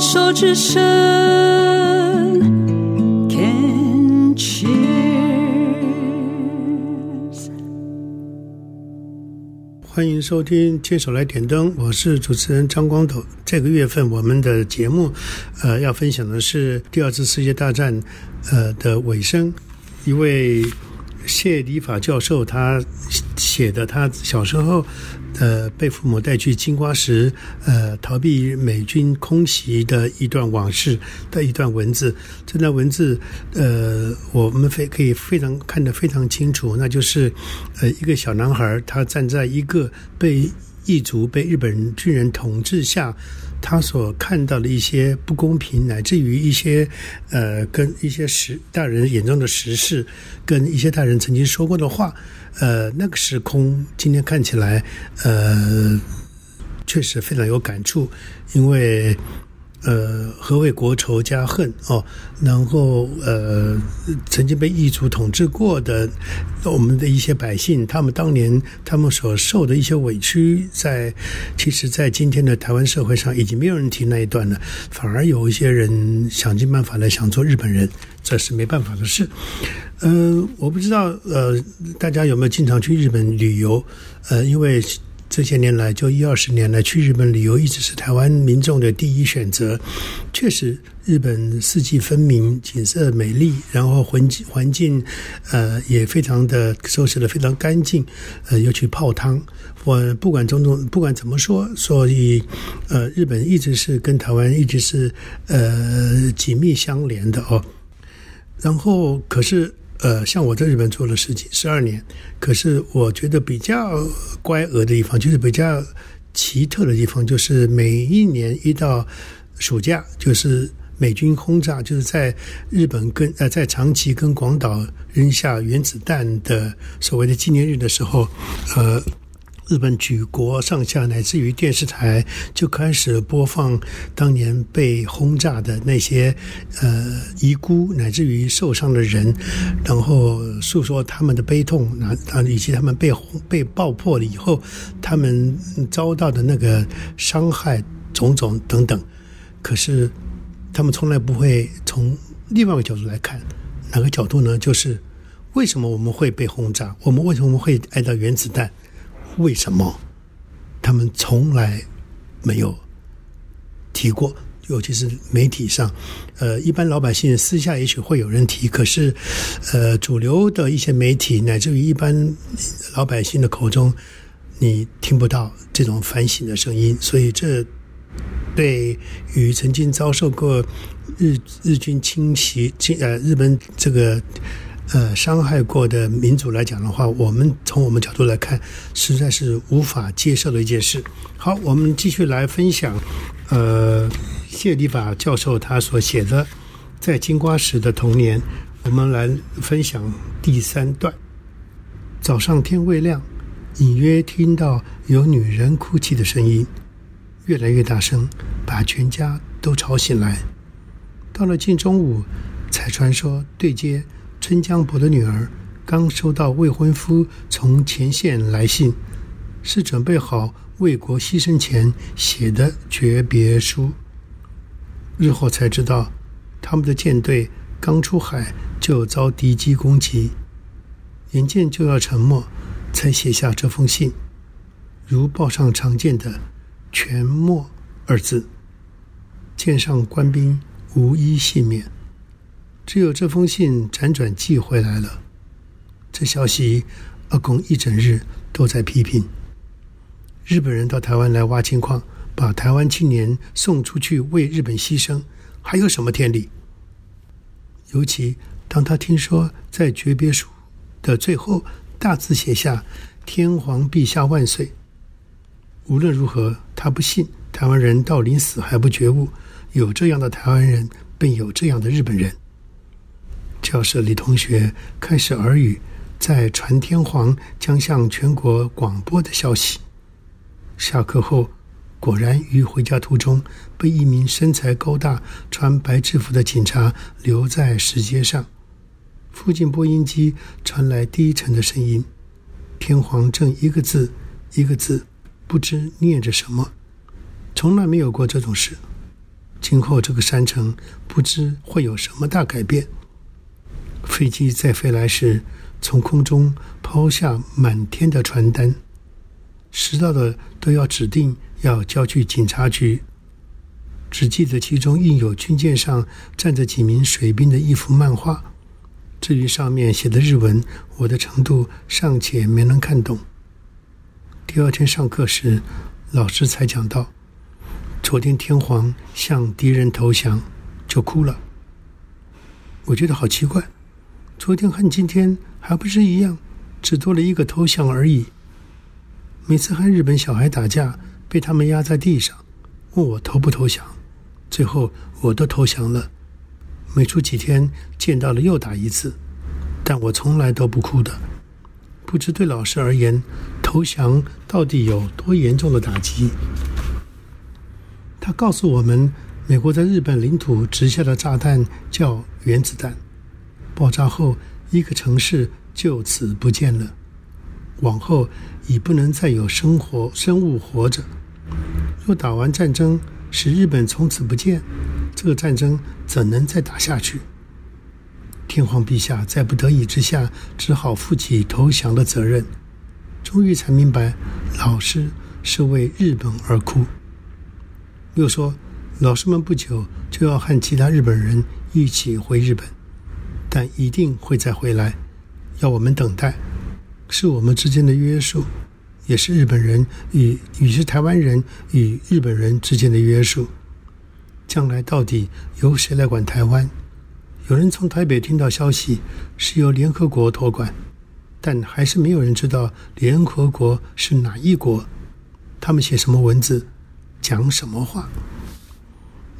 手之声，Can cheers。欢迎收听《牵手来点灯》，我是主持人张光斗。这个月份我们的节目，呃，要分享的是第二次世界大战，呃的尾声。一位谢里法教授他写的，他小时候呃被父母带去金瓜石，呃逃避美军空袭的一段往事的一段文字。这段文字，呃，我们非可以非常看得非常清楚，那就是呃一个小男孩，他站在一个被异族、被日本军人统治下。他所看到的一些不公平，乃至于一些呃，跟一些时大人眼中的时事，跟一些大人曾经说过的话，呃，那个时空今天看起来，呃，确实非常有感触，因为。呃，何为国仇家恨哦？然后呃，曾经被异族统治过的我们的一些百姓，他们当年他们所受的一些委屈，在其实，在今天的台湾社会上，已经没有人提那一段了，反而有一些人想尽办法来想做日本人，这是没办法的事。嗯，我不知道呃，大家有没有经常去日本旅游？呃，因为。这些年来，就一二十年来，去日本旅游一直是台湾民众的第一选择。确实，日本四季分明，景色美丽，然后环境环境，呃，也非常的收拾的非常干净。呃，又去泡汤，我不管种种，不管怎么说，所以，呃，日本一直是跟台湾一直是呃紧密相连的哦。然后，可是。呃，像我在日本做了十几十二年，可是我觉得比较乖鹅的地方，就是比较奇特的地方，就是每一年一到暑假，就是美军轰炸，就是在日本跟呃在长崎跟广岛扔下原子弹的所谓的纪念日的时候，呃。日本举国上下乃至于电视台就开始播放当年被轰炸的那些呃遗孤，乃至于受伤的人，然后诉说他们的悲痛，那啊以及他们被被爆破了以后，他们遭到的那个伤害种种等等。可是他们从来不会从另外一个角度来看，哪个角度呢？就是为什么我们会被轰炸？我们为什么会挨到原子弹？为什么他们从来没有提过？尤其是媒体上，呃，一般老百姓私下也许会有人提，可是，呃，主流的一些媒体乃至于一般老百姓的口中，你听不到这种反省的声音。所以，这对于曾经遭受过日日军侵袭、侵呃日本这个。呃，伤害过的民族来讲的话，我们从我们角度来看，实在是无法接受的一件事。好，我们继续来分享，呃，谢立法教授他所写的《在金瓜石的童年》，我们来分享第三段。早上天未亮，隐约听到有女人哭泣的声音，越来越大声，把全家都吵醒来。到了近中午，才传说对接。春江伯的女儿刚收到未婚夫从前线来信，是准备好为国牺牲前写的诀别书。日后才知道，他们的舰队刚出海就遭敌机攻击，眼见就要沉没，才写下这封信，如报上常见的“全没”二字。舰上官兵无一幸免。只有这封信辗转寄回来了。这消息，阿公一整日都在批评。日本人到台湾来挖金矿，把台湾青年送出去为日本牺牲，还有什么天理？尤其当他听说在诀别书的最后大字写下“天皇陛下万岁”，无论如何，他不信台湾人到临死还不觉悟。有这样的台湾人，便有这样的日本人。教室里，同学开始耳语，在传天皇将向全国广播的消息。下课后，果然于回家途中被一名身材高大、穿白制服的警察留在石阶上。附近播音机传来低沉的声音：“天皇正一个字一个字，不知念着什么。从来没有过这种事。今后这个山城不知会有什么大改变。飞机在飞来时，从空中抛下满天的传单，拾到的都要指定要交去警察局。只记得其中印有军舰上站着几名水兵的一幅漫画。至于上面写的日文，我的程度尚且没能看懂。第二天上课时，老师才讲到，昨天天皇向敌人投降，就哭了。我觉得好奇怪，昨天和今天还不是一样，只多了一个投降而已。每次和日本小孩打架，被他们压在地上，问我投不投降，最后我都投降了。没出几天，见到了又打一次，但我从来都不哭的。不知对老师而言，投降到底有多严重的打击？他告诉我们，美国在日本领土掷下的炸弹叫原子弹，爆炸后一个城市就此不见了，往后已不能再有生活生物活着。若打完战争，使日本从此不见。这个战争怎能再打下去？天皇陛下在不得已之下，只好负起投降的责任。终于才明白，老师是为日本而哭。又说，老师们不久就要和其他日本人一起回日本，但一定会再回来，要我们等待。是我们之间的约束，也是日本人与与是台湾人与日本人之间的约束。将来到底由谁来管台湾？有人从台北听到消息，是由联合国托管，但还是没有人知道联合国是哪一国。他们写什么文字，讲什么话？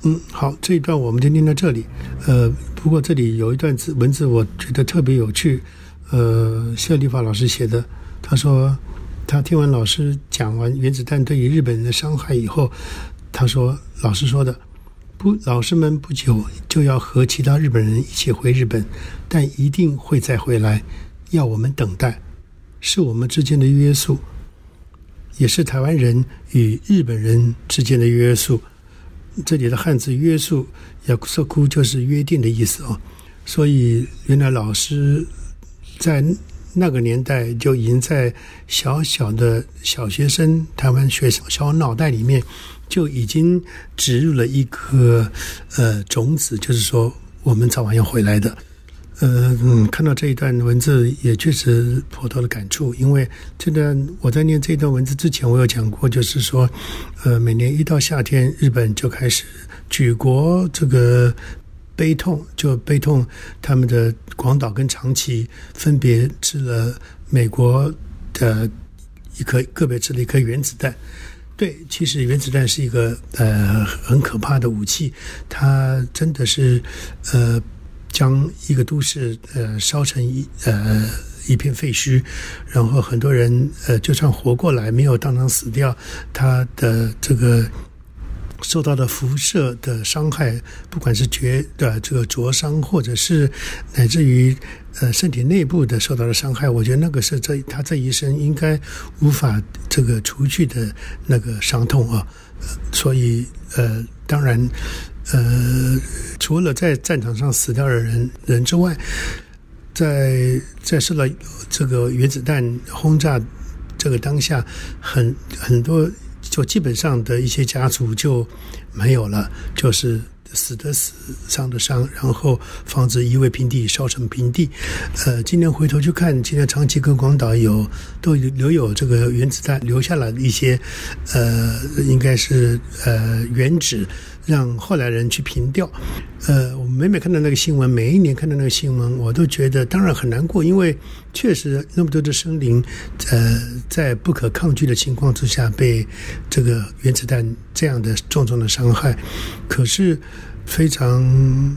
嗯，好，这一段我们就念到这里。呃，不过这里有一段字文字，我觉得特别有趣。呃，谢立法老师写的，他说他听完老师讲完原子弹对于日本人的伤害以后，他说老师说的。不，老师们不久就要和其他日本人一起回日本，但一定会再回来，要我们等待，是我们之间的约束，也是台湾人与日本人之间的约束。这里的汉字“约束”也说哭就是约定的意思哦。所以，原来老师在那个年代就已经在小小的小学生台湾学生小脑袋里面。就已经植入了一颗呃种子，就是说我们早晚要回来的。呃，嗯，看到这一段文字也确实颇多的感触，因为这段我在念这段文字之前，我有讲过，就是说，呃，每年一到夏天，日本就开始举国这个悲痛，就悲痛他们的广岛跟长崎分别吃了美国的一颗个别吃了一颗原子弹。对，其实原子弹是一个呃很可怕的武器，它真的是呃将一个都市呃烧成一呃一片废墟，然后很多人呃就算活过来没有当场死掉，他的这个。受到的辐射的伤害，不管是绝的这个灼伤，或者是乃至于呃身体内部的受到的伤害，我觉得那个是这他这一生应该无法这个除去的那个伤痛啊。所以呃，当然呃，除了在战场上死掉的人人之外，在在受到这个原子弹轰炸这个当下，很很多。就基本上的一些家族就没有了，就是死的死，伤的伤，然后房子夷为平地，烧成平地。呃，今天回头去看，今天长崎跟广岛有都留有这个原子弹留下了一些，呃，应该是呃原址。让后来人去凭吊，呃，我每每看到那个新闻，每一年看到那个新闻，我都觉得当然很难过，因为确实那么多的生灵，呃，在不可抗拒的情况之下被这个原子弹这样的重重的伤害。可是非常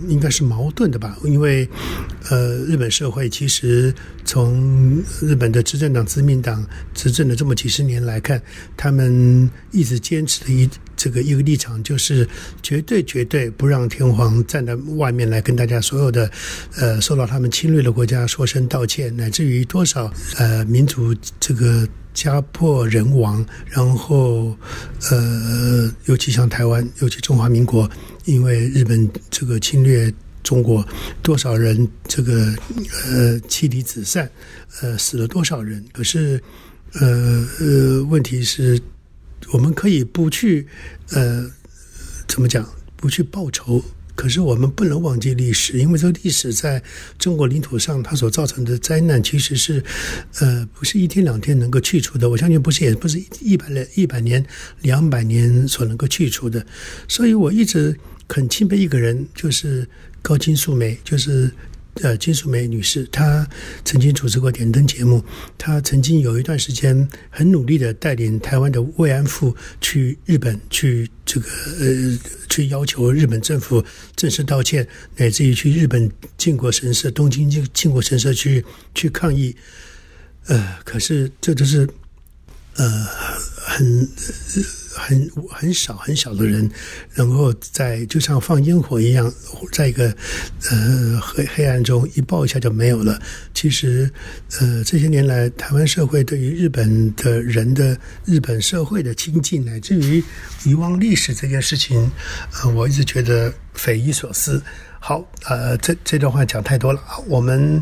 应该是矛盾的吧，因为呃，日本社会其实从日本的执政党自民党执政的这么几十年来看，他们一直坚持的一这个一个立场就是绝对绝对不让天皇站在外面来跟大家所有的呃受到他们侵略的国家说声道歉，乃至于多少呃民族这个。家破人亡，然后，呃，尤其像台湾，尤其中华民国，因为日本这个侵略中国，多少人这个呃妻离子散，呃死了多少人？可是，呃呃，问题是，我们可以不去呃怎么讲，不去报仇。可是我们不能忘记历史，因为这个历史在中国领土上它所造成的灾难，其实是，呃，不是一天两天能够去除的。我相信不是，也不是一百年、一百年、两百年所能够去除的。所以我一直很钦佩一个人，就是高金素梅，就是。呃，金素梅女士，她曾经主持过点灯节目。她曾经有一段时间很努力的带领台湾的慰安妇去日本，去这个呃，去要求日本政府正式道歉，乃至于去日本靖国神社、东京靖靖国神社去去抗议。呃，可是这都是呃很。很很少很少的人，能够在就像放烟火一样，在一个呃黑黑暗中一爆一下就没有了。其实，呃，这些年来，台湾社会对于日本的人的日本社会的亲近，乃至于遗忘历史这件事情，呃，我一直觉得匪夷所思。好，呃，这这段话讲太多了，我们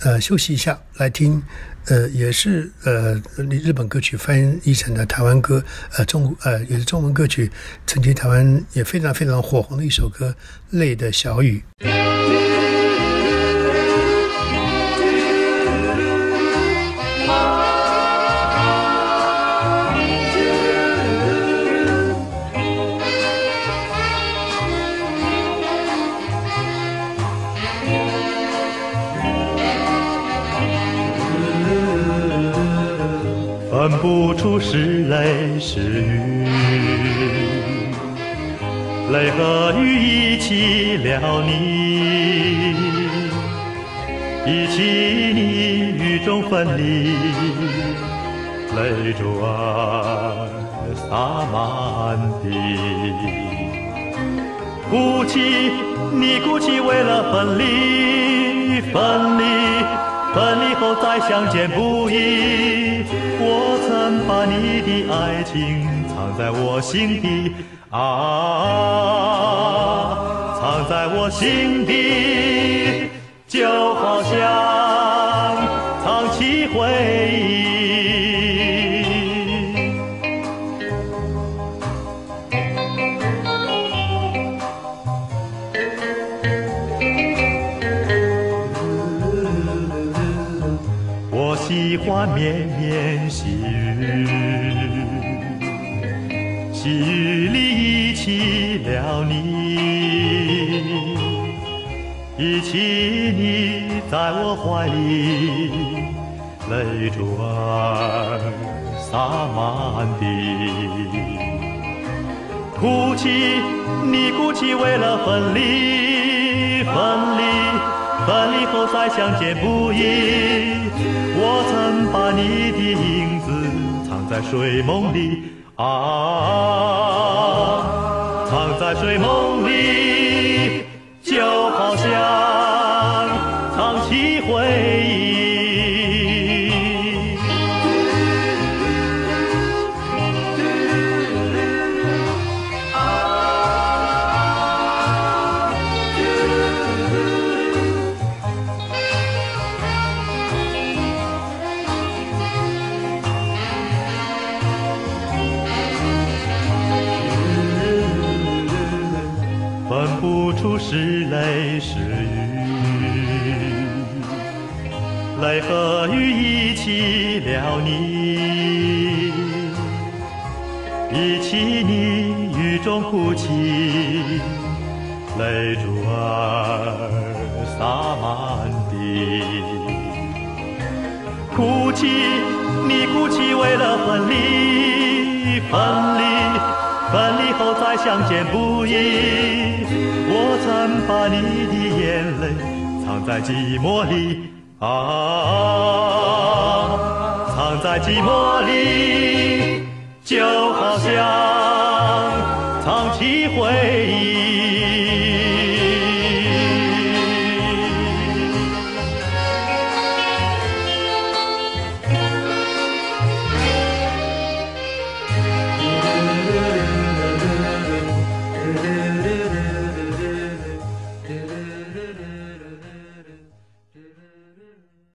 呃休息一下，来听。呃，也是呃，日本歌曲翻译成的台湾歌，呃，中呃也是中文歌曲，曾经台湾也非常非常火红的一首歌《泪的小雨》。分不出是泪是雨，泪和雨一起了你，一起你雨中分离，泪珠儿洒满地。哭泣，你哭泣为了分离，分离，分离后再相见不易。我曾把你的爱情藏在我心底，啊，藏在我心底，就好像藏起回忆。我喜欢绵绵细雨，细雨里忆起了你，忆起你在我怀里，泪珠儿洒满地。哭泣，你哭泣为了分离，分离。分离后再相见不易，我曾把你的影子藏在睡梦里，啊，藏在睡梦里，就好像藏起回忆。一起你雨中哭泣，泪珠儿洒满地。哭泣，你哭泣为了分离，分离。分离后再相见不易。我曾把你的眼泪藏在寂寞里啊，藏在寂寞里，就好像藏起回忆。